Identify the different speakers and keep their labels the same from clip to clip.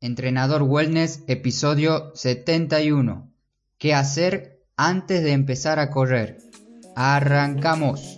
Speaker 1: Entrenador Wellness, episodio 71. ¿Qué hacer antes de empezar a correr? Arrancamos.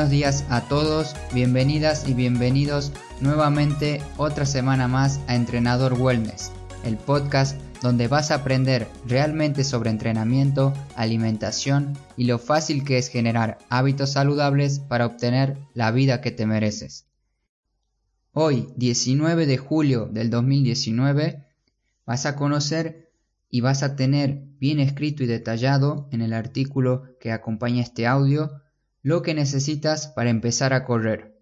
Speaker 1: Buenos días a todos, bienvenidas y bienvenidos nuevamente otra semana más a Entrenador Wellness, el podcast donde vas a aprender realmente sobre entrenamiento, alimentación y lo fácil que es generar hábitos saludables para obtener la vida que te mereces. Hoy, 19 de julio del 2019, vas a conocer y vas a tener bien escrito y detallado en el artículo que acompaña este audio lo que necesitas para empezar a correr.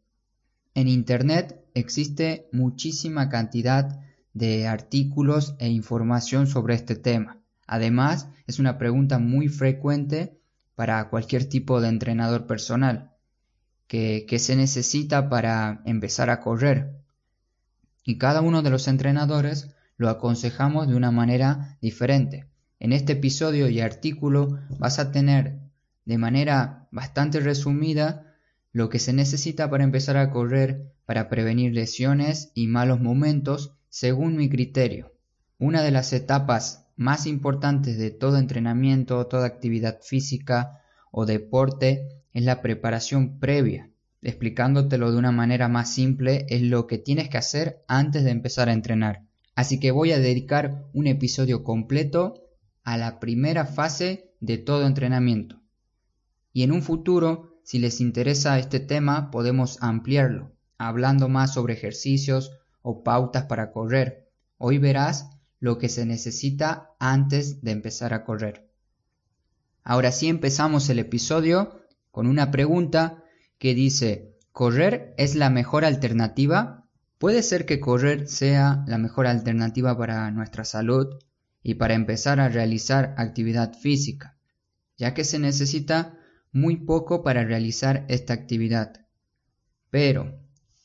Speaker 1: En Internet existe muchísima cantidad de artículos e información sobre este tema. Además, es una pregunta muy frecuente para cualquier tipo de entrenador personal. ¿Qué, se necesita para empezar a correr? Y cada uno de los entrenadores lo aconsejamos de una manera diferente. En este episodio y artículo vas a tener de manera bastante resumida lo que se necesita para empezar a correr para prevenir lesiones y malos momentos según mi criterio. Una de las etapas más importantes de todo entrenamiento, toda actividad física o deporte es la preparación previa. Explicándotelo de una manera más simple es lo que tienes que hacer antes de empezar a entrenar. Así que voy a dedicar un episodio completo a la primera fase de todo entrenamiento, y en un futuro, si les interesa este tema, podemos ampliarlo, hablando más sobre ejercicios o pautas para correr. Hoy verás lo que se necesita antes de empezar a correr. Ahora sí empezamos el episodio con una pregunta que dice, ¿correr es la mejor alternativa? Puede ser que correr sea la mejor alternativa para nuestra salud y para empezar a realizar actividad física, ya que se necesita muy poco para realizar esta actividad. Pero,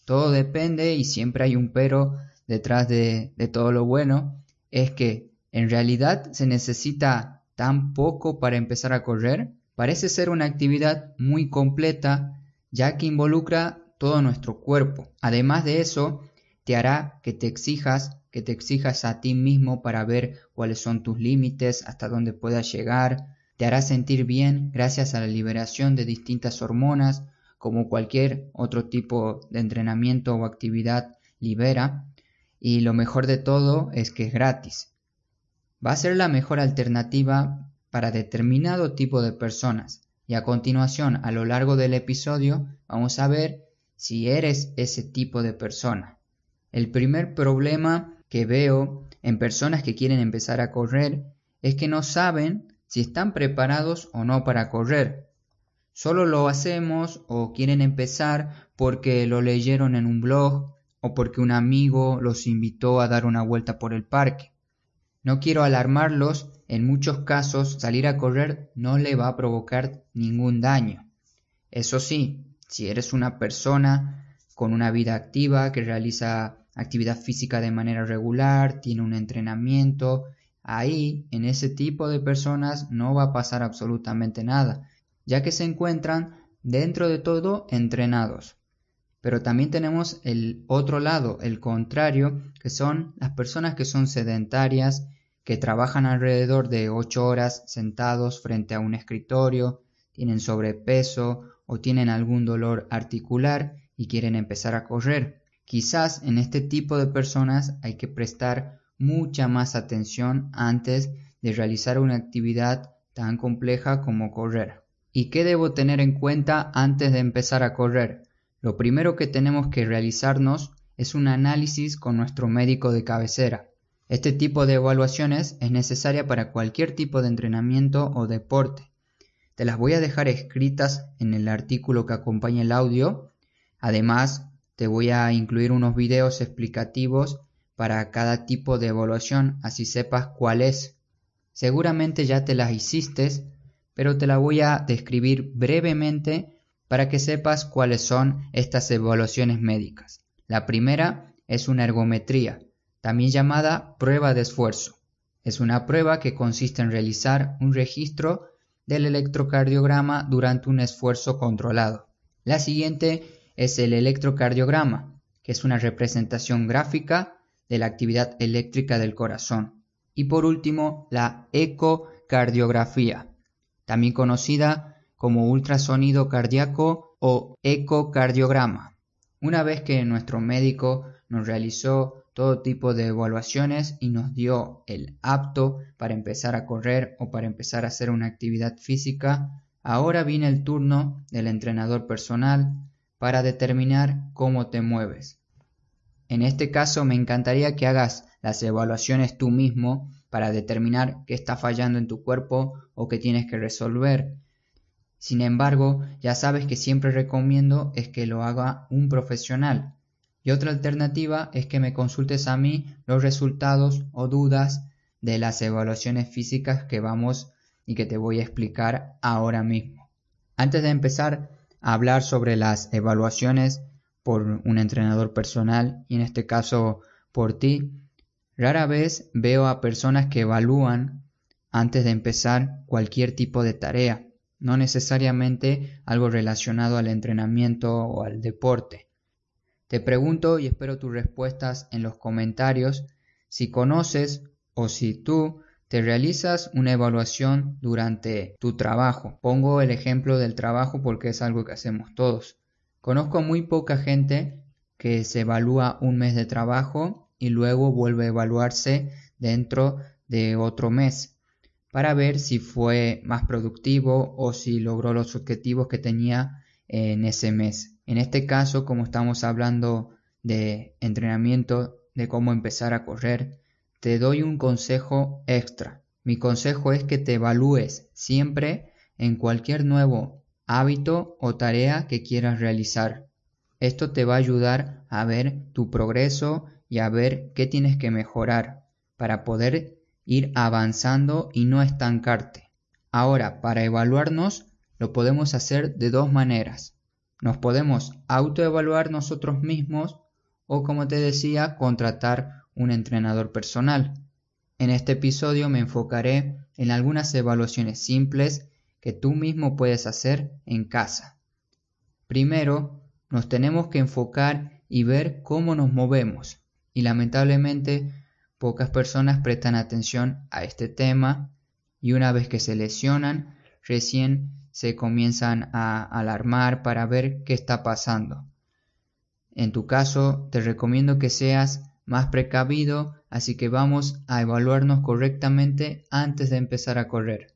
Speaker 1: todo depende y siempre hay un pero detrás de, todo lo bueno, es que en realidad se necesita tan poco para empezar a correr. Parece ser una actividad muy completa ya que involucra todo nuestro cuerpo. Además de eso, te hará que te exijas, que te exijas a ti mismo para ver cuáles son tus límites, hasta dónde puedas llegar, te hará sentir bien gracias a la liberación de distintas hormonas, como cualquier otro tipo de entrenamiento o actividad libera, y lo mejor de todo es que es gratis. Va a ser la mejor alternativa para determinado tipo de personas, y a continuación, a lo largo del episodio, vamos a ver si eres ese tipo de persona. El primer problema que veo en personas que quieren empezar a correr es que no saben si están preparados o no para correr. Solo lo hacemos o quieren empezar porque lo leyeron en un blog o porque un amigo los invitó a dar una vuelta por el parque. No quiero alarmarlos, en muchos casos salir a correr no le va a provocar ningún daño. Eso sí, si eres una persona con una vida activa que realiza actividad física de manera regular, tiene un entrenamiento Ahí, en ese tipo de personas no va a pasar absolutamente nada, ya que se encuentran dentro de todo entrenados. Pero también tenemos el otro lado, el contrario, que son las personas que son sedentarias, que trabajan alrededor de 8 horas sentados frente a un escritorio, tienen sobrepeso o tienen algún dolor articular y quieren empezar a correr. Quizás en este tipo de personas hay que prestar mucha más atención antes de realizar una actividad tan compleja como correr. ¿Y qué debo tener en cuenta antes de empezar a correr? Lo primero que tenemos que realizarnos es un análisis con nuestro médico de cabecera. Este tipo de evaluaciones es necesaria para cualquier tipo de entrenamiento o deporte. Te las voy a dejar escritas en el artículo que acompaña el audio. Además, te voy a incluir unos videos explicativos para cada tipo de evaluación, así sepas cuál es. Seguramente ya te las hiciste, pero te la voy a describir brevemente para que sepas cuáles son estas evaluaciones médicas. La primera es una ergometría, también llamada prueba de esfuerzo. Es una prueba que consiste en realizar un registro del electrocardiograma durante un esfuerzo controlado. La siguiente es el electrocardiograma, que es una representación gráfica de la actividad eléctrica del corazón. Y por último, la ecocardiografía, también conocida como ultrasonido cardíaco o ecocardiograma. Una vez que nuestro médico nos realizó todo tipo de evaluaciones y nos dio el apto para empezar a correr o para empezar a hacer una actividad física, ahora viene el turno del entrenador personal para determinar cómo te mueves. En este caso me encantaría que hagas las evaluaciones tú mismo para determinar qué está fallando en tu cuerpo o qué tienes que resolver. Sin embargo, ya sabes que siempre recomiendo es que lo haga un profesional. Y otra alternativa es que me consultes a mí los resultados o dudas de las evaluaciones físicas que vamos y que te voy a explicar ahora mismo. Antes de empezar a hablar sobre las evaluaciones por un entrenador personal y en este caso por ti, Rara vez veo a personas que evalúan antes de empezar cualquier tipo de tarea, no necesariamente algo relacionado al entrenamiento o al deporte. Te pregunto y espero tus respuestas en los comentarios si conoces o si tú te realizas una evaluación durante tu trabajo. Pongo el ejemplo del trabajo porque es algo que hacemos todos. Conozco muy poca gente que se evalúa un mes de trabajo y luego vuelve a evaluarse dentro de otro mes para ver si fue más productivo o si logró los objetivos que tenía en ese mes. En este caso, como estamos hablando de entrenamiento, de cómo empezar a correr, te doy un consejo extra. Mi consejo es que te evalúes siempre en cualquier nuevo hábito o tarea que quieras realizar. Esto te va a ayudar a ver tu progreso y a ver qué tienes que mejorar para poder ir avanzando y no estancarte. Ahora, para evaluarnos lo podemos hacer de dos maneras. Nos podemos autoevaluar nosotros mismos o, como te decía, contratar un entrenador personal. En este episodio me enfocaré en algunas evaluaciones simples que tú mismo puedes hacer en casa. Primero, nos tenemos que enfocar y ver cómo nos movemos y lamentablemente pocas personas prestan atención a este tema y una vez que se lesionan recién se comienzan a alarmar para ver qué está pasando. En tu caso te recomiendo que seas más precavido, así que vamos a evaluarnos correctamente antes de empezar a correr.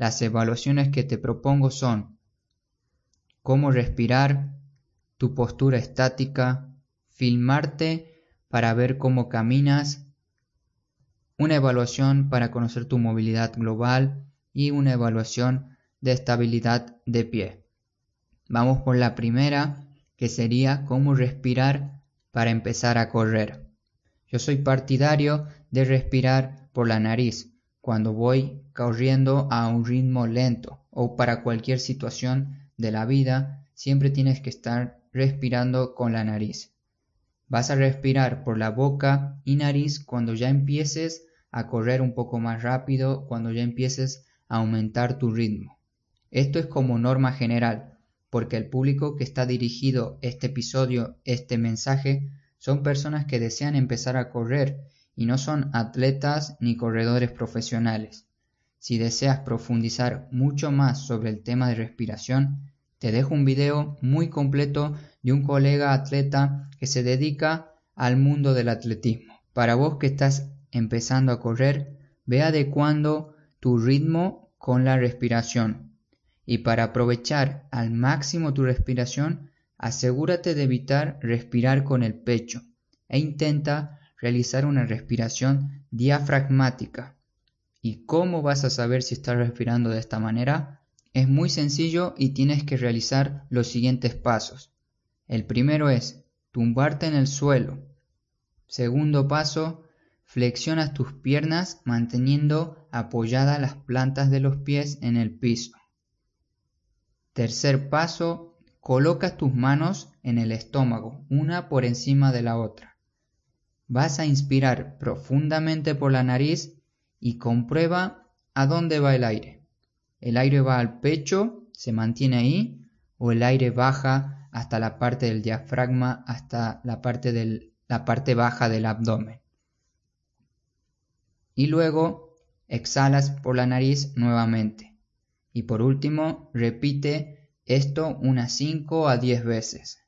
Speaker 1: Las evaluaciones que te propongo son cómo respirar, tu postura estática, filmarte para ver cómo caminas, una evaluación para conocer tu movilidad global y una evaluación de estabilidad de pie. Vamos por la primera, que sería cómo respirar para empezar a correr. Yo soy partidario de respirar por la nariz cuando voy corriendo a un ritmo lento o para cualquier situación de la vida, siempre tienes que estar respirando con la nariz. Vas a respirar por la boca y nariz cuando ya empieces a correr un poco más rápido, cuando ya empieces a aumentar tu ritmo. Esto es como norma general, porque el público que está dirigido este episodio, este mensaje, son personas que desean empezar a correr y no son atletas ni corredores profesionales. Si deseas profundizar mucho más sobre el tema de respiración, te dejo un video muy completo de un colega atleta que se dedica al mundo del atletismo. Para vos que estás empezando a correr, ve adecuando tu ritmo con la respiración. Y para aprovechar al máximo tu respiración, asegúrate de evitar respirar con el pecho e intenta realizar una respiración diafragmática. ¿Y cómo vas a saber si estás respirando de esta manera? Es muy sencillo y tienes que realizar los siguientes pasos. El primero es tumbarte en el suelo. Segundo paso, flexionas tus piernas manteniendo apoyadas las plantas de los pies en el piso. Tercer paso, colocas tus manos en el estómago, una por encima de la otra. Vas a inspirar profundamente por la nariz y comprueba a dónde va el aire. ¿El aire va al pecho, se mantiene ahí, o el aire baja hasta la parte del diafragma, hasta la parte, baja del abdomen? Y luego exhalas por la nariz nuevamente. Y por último, repite esto unas 5 a 10 veces.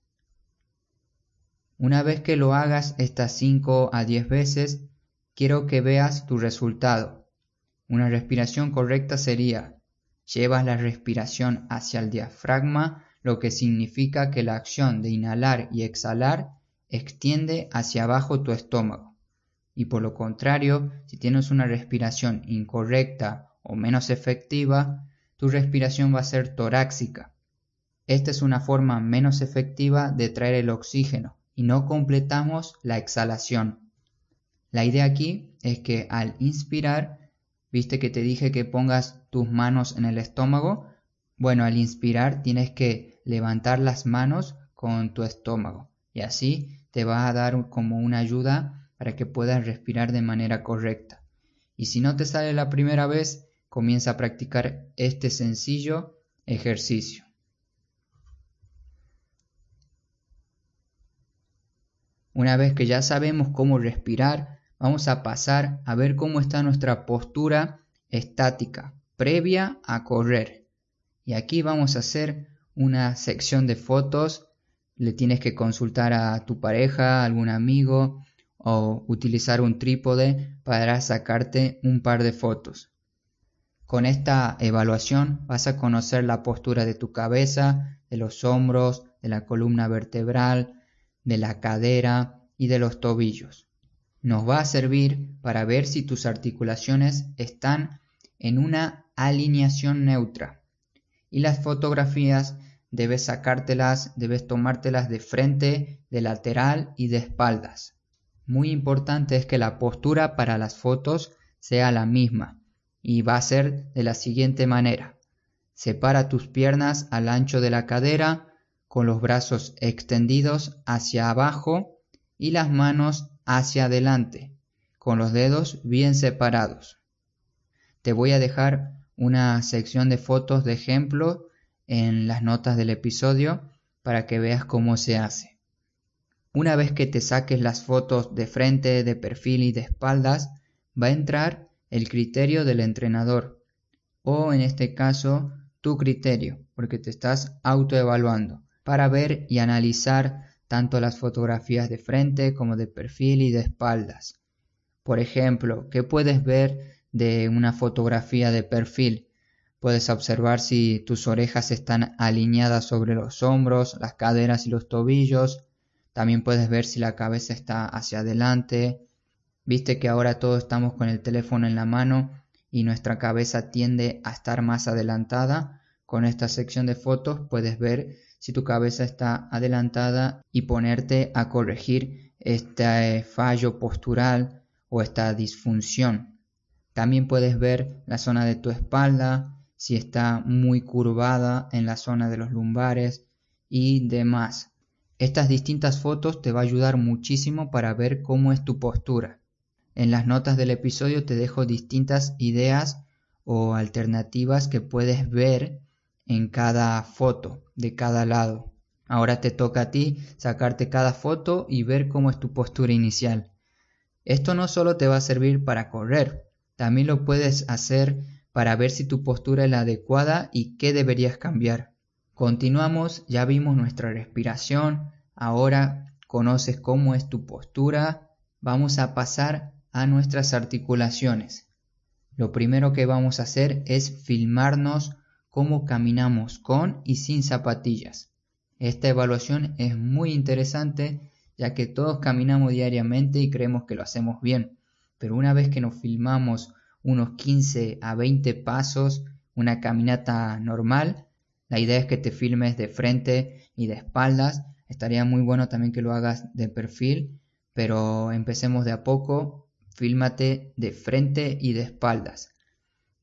Speaker 1: Una vez que lo hagas estas 5 a 10 veces, quiero que veas tu resultado. Una respiración correcta sería, llevas la respiración hacia el diafragma, lo que significa que la acción de inhalar y exhalar extiende hacia abajo tu estómago. Y por lo contrario, si tienes una respiración incorrecta o menos efectiva, tu respiración va a ser torácica. Esta es una forma menos efectiva de traer el oxígeno y no completamos la exhalación. La idea aquí es que al inspirar, viste que te dije que pongas tus manos en el estómago, bueno, al inspirar tienes que levantar las manos con tu estómago y así te va a dar como una ayuda para que puedas respirar de manera correcta. Y si no te sale la primera vez, comienza a practicar este sencillo ejercicio. Una vez que ya sabemos cómo respirar, vamos a pasar a ver cómo está nuestra postura estática previa a correr. Y aquí vamos a hacer una sección de fotos. Le tienes que consultar a tu pareja, algún amigo o utilizar un trípode para sacarte un par de fotos. Con esta evaluación vas a conocer la postura de tu cabeza, de los hombros, de la columna vertebral, de la cadera y de los tobillos. Nos va a servir para ver si tus articulaciones están en una alineación neutra. Y las fotografías debes sacártelas, debes tomártelas de frente, de lateral y de espaldas. Muy importante es que la postura para las fotos sea la misma y va a ser de la siguiente manera. Separa tus piernas al ancho de la cadera con los brazos extendidos hacia abajo y las manos hacia adelante, con los dedos bien separados. Te voy a dejar una sección de fotos de ejemplo en las notas del episodio para que veas cómo se hace. Una vez que te saques las fotos de frente, de perfil y de espaldas, va a entrar el criterio del entrenador o en este caso tu criterio porque te estás autoevaluando para ver y analizar tanto las fotografías de frente como de perfil y de espaldas. Por ejemplo, ¿qué puedes ver de una fotografía de perfil? Puedes observar si tus orejas están alineadas sobre los hombros, las caderas y los tobillos. También puedes ver si la cabeza está hacia adelante, Viste que ahora todos estamos con el teléfono en la mano y nuestra cabeza tiende a estar más adelantada. Con esta sección de fotos puedes ver si tu cabeza está adelantada y ponerte a corregir este fallo postural o esta disfunción. También puedes ver la zona de tu espalda, si está muy curvada en la zona de los lumbares y demás. Estas distintas fotos te va a ayudar muchísimo para ver cómo es tu postura. En las notas del episodio te dejo distintas ideas o alternativas que puedes ver en cada foto de cada lado. Ahora te toca a ti sacarte cada foto y ver cómo es tu postura inicial. Esto no solo te va a servir para correr, también lo puedes hacer para ver si tu postura es la adecuada y qué deberías cambiar. Continuamos, ya vimos nuestra respiración, ahora conoces cómo es tu postura, vamos a pasar a nuestras articulaciones. Lo primero que vamos a hacer es filmarnos cómo caminamos con y sin zapatillas. Esta evaluación es muy interesante ya que todos caminamos diariamente y creemos que lo hacemos bien, pero una vez que nos filmamos unos 15 a 20 pasos, una caminata normal, la idea es que te filmes de frente y de espaldas, estaría muy bueno también que lo hagas de perfil, pero empecemos de a poco. Fílmate de frente y de espaldas.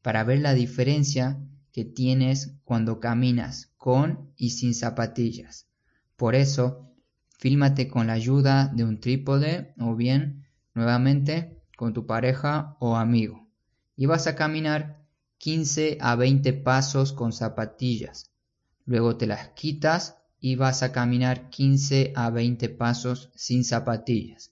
Speaker 1: Para ver la diferencia que tienes cuando caminas con y sin zapatillas. Por eso, fílmate con la ayuda de un trípode o bien, nuevamente, con tu pareja o amigo. Y vas a caminar 15 a 20 pasos con zapatillas. Luego te las quitas y vas a caminar 15 a 20 pasos sin zapatillas.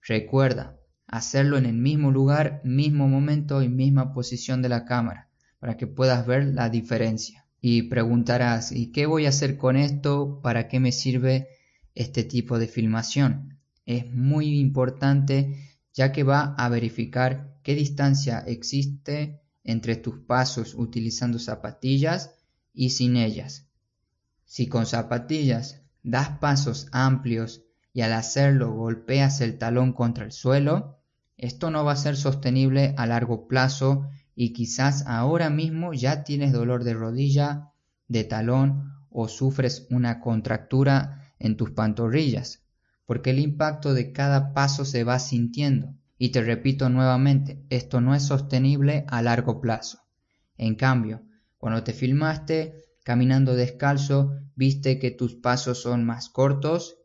Speaker 1: Recuerda, hacerlo en el mismo lugar, mismo momento y misma posición de la cámara, para que puedas ver la diferencia. Y preguntarás, ¿y qué voy a hacer con esto? ¿Para qué me sirve este tipo de filmación? Es muy importante ya que va a verificar qué distancia existe entre tus pasos utilizando zapatillas y sin ellas. Si con zapatillas das pasos amplios y al hacerlo golpeas el talón contra el suelo, esto no va a ser sostenible a largo plazo y quizás ahora mismo ya tienes dolor de rodilla, de talón o sufres una contractura en tus pantorrillas, porque el impacto de cada paso se va sintiendo y te repito nuevamente, esto no es sostenible a largo plazo. En cambio, cuando te filmaste caminando descalzo, viste que tus pasos son más cortos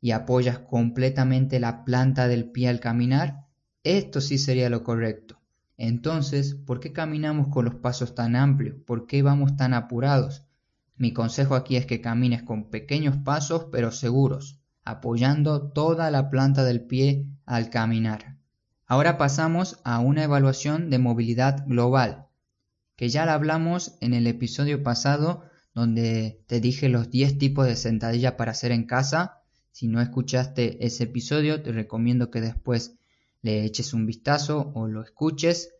Speaker 1: y apoyas completamente la planta del pie al caminar, esto sí sería lo correcto. Entonces, ¿por qué caminamos con los pasos tan amplios? ¿Por qué vamos tan apurados? Mi consejo aquí es que camines con pequeños pasos pero seguros, apoyando toda la planta del pie al caminar. Ahora pasamos a una evaluación de movilidad global, que ya la hablamos en el episodio pasado donde te dije los 10 tipos de sentadilla para hacer en casa. Si no escuchaste ese episodio, te recomiendo que después le eches un vistazo o lo escuches.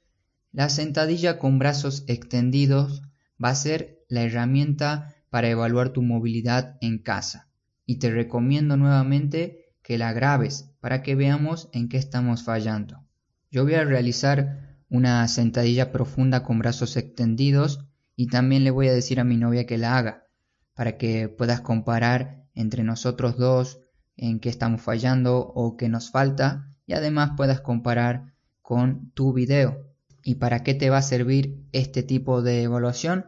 Speaker 1: La sentadilla con brazos extendidos va a ser la herramienta para evaluar tu movilidad en casa. Y te recomiendo nuevamente que la grabes para que veamos en qué estamos fallando. Yo voy a realizar una sentadilla profunda con brazos extendidos y también le voy a decir a mi novia que la haga para que puedas comparar entre nosotros dos en qué estamos fallando o qué nos falta y además puedas comparar con tu video. ¿Y para qué te va a servir este tipo de evaluación?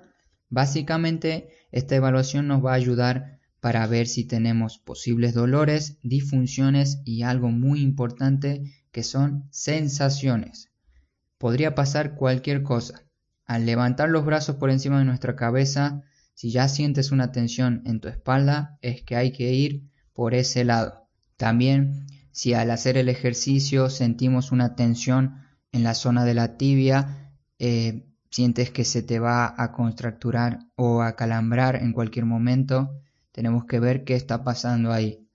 Speaker 1: Básicamente esta evaluación nos va a ayudar para ver si tenemos posibles dolores, disfunciones y algo muy importante que son sensaciones. Podría pasar cualquier cosa. Al levantar los brazos por encima de nuestra cabeza, si ya sientes una tensión en tu espalda, es que hay que ir por ese lado. También, si al hacer el ejercicio sentimos una tensión en la zona de la tibia, eh, sientes que se te va a contracturar o a calambrar en cualquier momento, tenemos que ver qué está pasando ahí.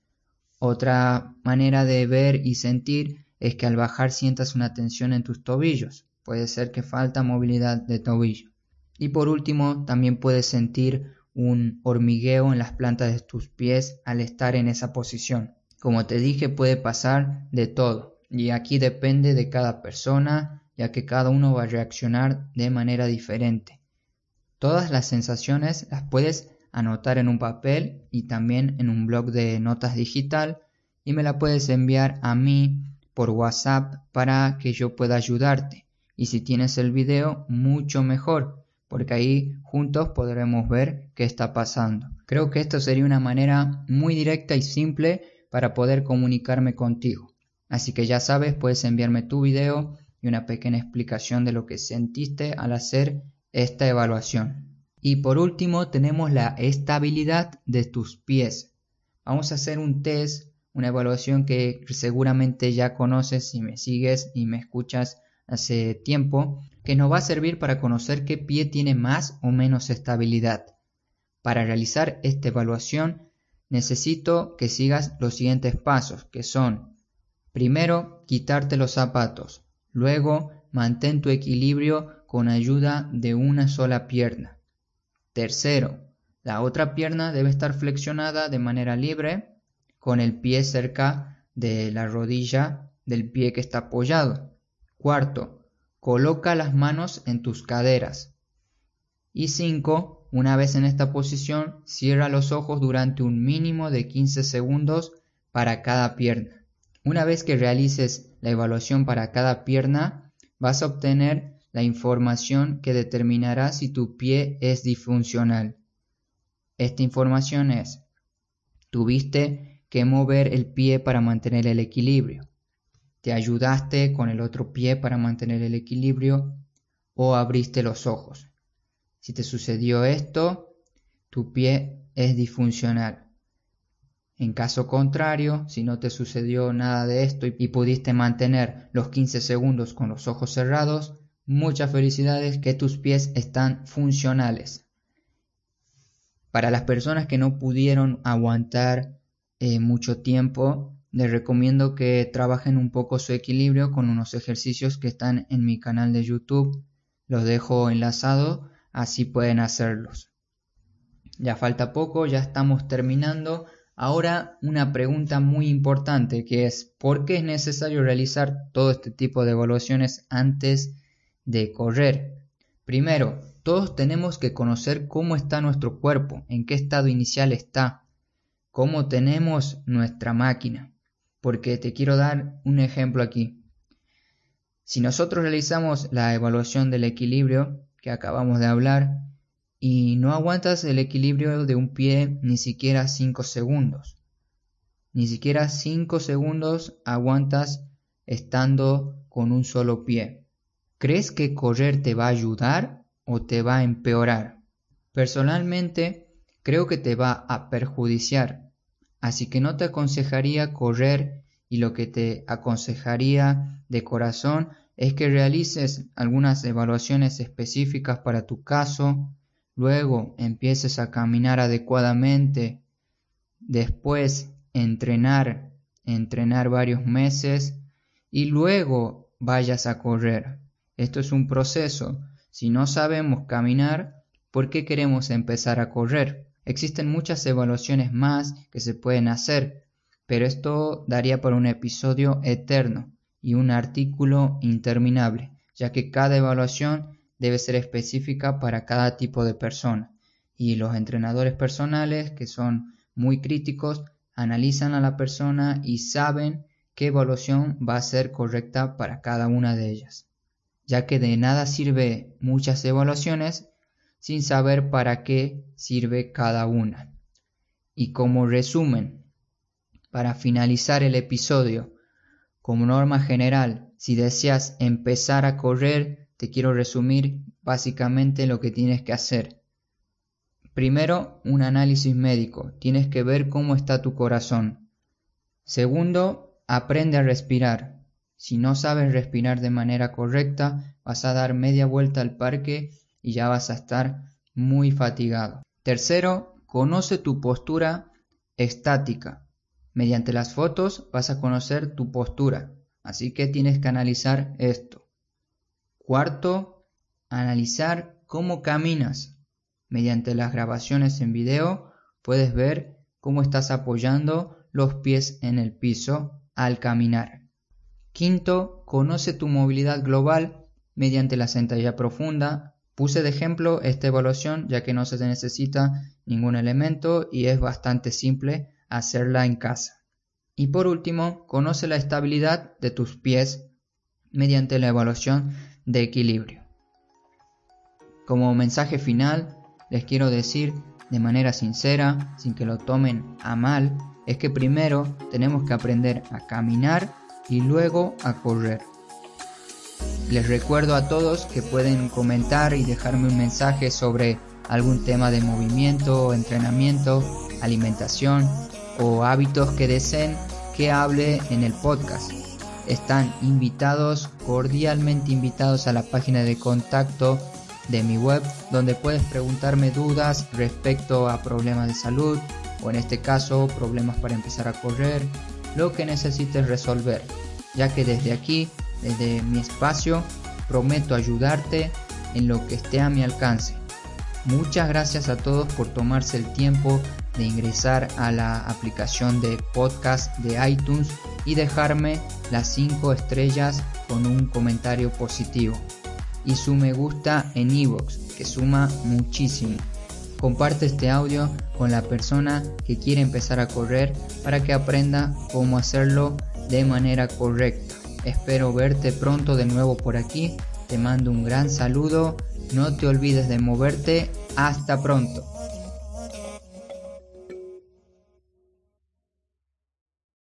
Speaker 1: Otra manera de ver y sentir es que al bajar sientas una tensión en tus tobillos. Puede ser que falta movilidad de tobillo. Y por último, también puedes sentir un hormigueo en las plantas de tus pies al estar en esa posición. Como te dije, puede pasar de todo. Y aquí depende de cada persona, ya que cada uno va a reaccionar de manera diferente. Todas las sensaciones las puedes anotar en un papel y también en un blog de notas digital y me la puedes enviar a mí por WhatsApp para que yo pueda ayudarte. Y si tienes el video, mucho mejor, porque ahí juntos podremos ver qué está pasando. Creo que esto sería una manera muy directa y simple para poder comunicarme contigo. Así que ya sabes, puedes enviarme tu video y una pequeña explicación de lo que sentiste al hacer esta evaluación. Y por último tenemos la estabilidad de tus pies. Vamos a hacer un test, una evaluación que seguramente ya conoces si me sigues y me escuchas hace tiempo, que nos va a servir para conocer qué pie tiene más o menos estabilidad. Para realizar esta evaluación necesito que sigas los siguientes pasos, que son primero quitarte los zapatos, luego mantén tu equilibrio con ayuda de una sola pierna. Tercero, la otra pierna debe estar flexionada de manera libre con el pie cerca de la rodilla del pie que está apoyado. Cuarto, coloca las manos en tus caderas. Y cinco, una vez en esta posición, cierra los ojos durante un mínimo de 15 segundos para cada pierna. Una vez que realices la evaluación para cada pierna, vas a obtener la información que determinará si tu pie es disfuncional. esta información es, tuviste que mover el pie para mantener el equilibrio, te ayudaste con el otro pie para mantener el equilibrio o abriste los ojos. Si te sucedió esto, tu pie es disfuncional. En caso contrario, si no te sucedió nada de esto y pudiste mantener los 15 segundos con los ojos cerrados, muchas felicidades que tus pies están funcionales. Para las personas que no pudieron aguantar eh, mucho tiempo, les recomiendo que trabajen un poco su equilibrio con unos ejercicios que están en mi canal de YouTube. Los dejo enlazado, así pueden hacerlos. Ya falta poco, ya estamos terminando. Ahora una pregunta muy importante que es ¿por qué es necesario realizar todo este tipo de evaluaciones antes de correr? Primero, todos tenemos que conocer cómo está nuestro cuerpo, en qué estado inicial está, cómo tenemos nuestra máquina. Porque te quiero dar un ejemplo aquí. Si nosotros realizamos la evaluación del equilibrio que acabamos de hablar, y no aguantas el equilibrio de un pie ni siquiera 5 segundos. Ni siquiera 5 segundos aguantas estando con un solo pie. ¿Crees que correr te va a ayudar o te va a empeorar? Personalmente, creo que te va a perjudiciar. Así que no te aconsejaría correr y lo que te aconsejaría de corazón es que realices algunas evaluaciones específicas para tu caso, luego empieces a caminar adecuadamente, después entrenar, entrenar varios meses y luego vayas a correr. Esto es un proceso. Si no sabemos caminar, ¿por qué queremos empezar a correr? Existen muchas evaluaciones más que se pueden hacer, pero esto daría para un episodio eterno y un artículo interminable, ya que cada evaluación debe ser específica para cada tipo de persona. Y los entrenadores personales, que son muy críticos, analizan a la persona y saben qué evaluación va a ser correcta para cada una de ellas, ya que de nada sirve muchas evaluaciones sin saber para qué sirve cada una. Y como resumen, para finalizar el episodio, como norma general, si deseas empezar a correr te quiero resumir básicamente lo que tienes que hacer. Primero, un análisis médico. Tienes que ver cómo está tu corazón. Segundo, aprende a respirar. Si no sabes respirar de manera correcta, vas a dar media vuelta al parque y ya vas a estar muy fatigado. Tercero, conoce tu postura estática. Mediante las fotos vas a conocer tu postura, así que tienes que analizar esto. Cuarto, analizar cómo caminas. Mediante las grabaciones en video puedes ver cómo estás apoyando los pies en el piso al caminar. Quinto, conoce tu movilidad global mediante la sentadilla profunda. Puse de ejemplo esta evaluación ya que no se necesita ningún elemento y es bastante simple hacerla en casa. Y por último, conoce la estabilidad de tus pies mediante la evaluación de equilibrio. Como mensaje final, les quiero decir de manera sincera, sin que lo tomen a mal, es que primero tenemos que aprender a caminar y luego a correr. Les recuerdo a todos que pueden comentar y dejarme un mensaje sobre algún tema de movimiento, entrenamiento, alimentación o hábitos que deseen que hable en el podcast están invitados, cordialmente invitados a la página de contacto de mi web donde puedes preguntarme dudas respecto a problemas de salud o en este caso problemas para empezar a correr, lo que necesites resolver, ya que desde aquí, desde mi espacio, prometo ayudarte en lo que esté a mi alcance. Muchas gracias a todos por tomarse el tiempo de ingresar a la aplicación de podcast de iTunes y dejarme las 5 estrellas con un comentario positivo y su me gusta en iVoox que suma muchísimo. Comparte este audio con la persona que quiere empezar a correr para que aprenda cómo hacerlo de manera correcta. Espero verte pronto de nuevo por aquí. Te mando un gran saludo. No te olvides de moverte. Hasta pronto.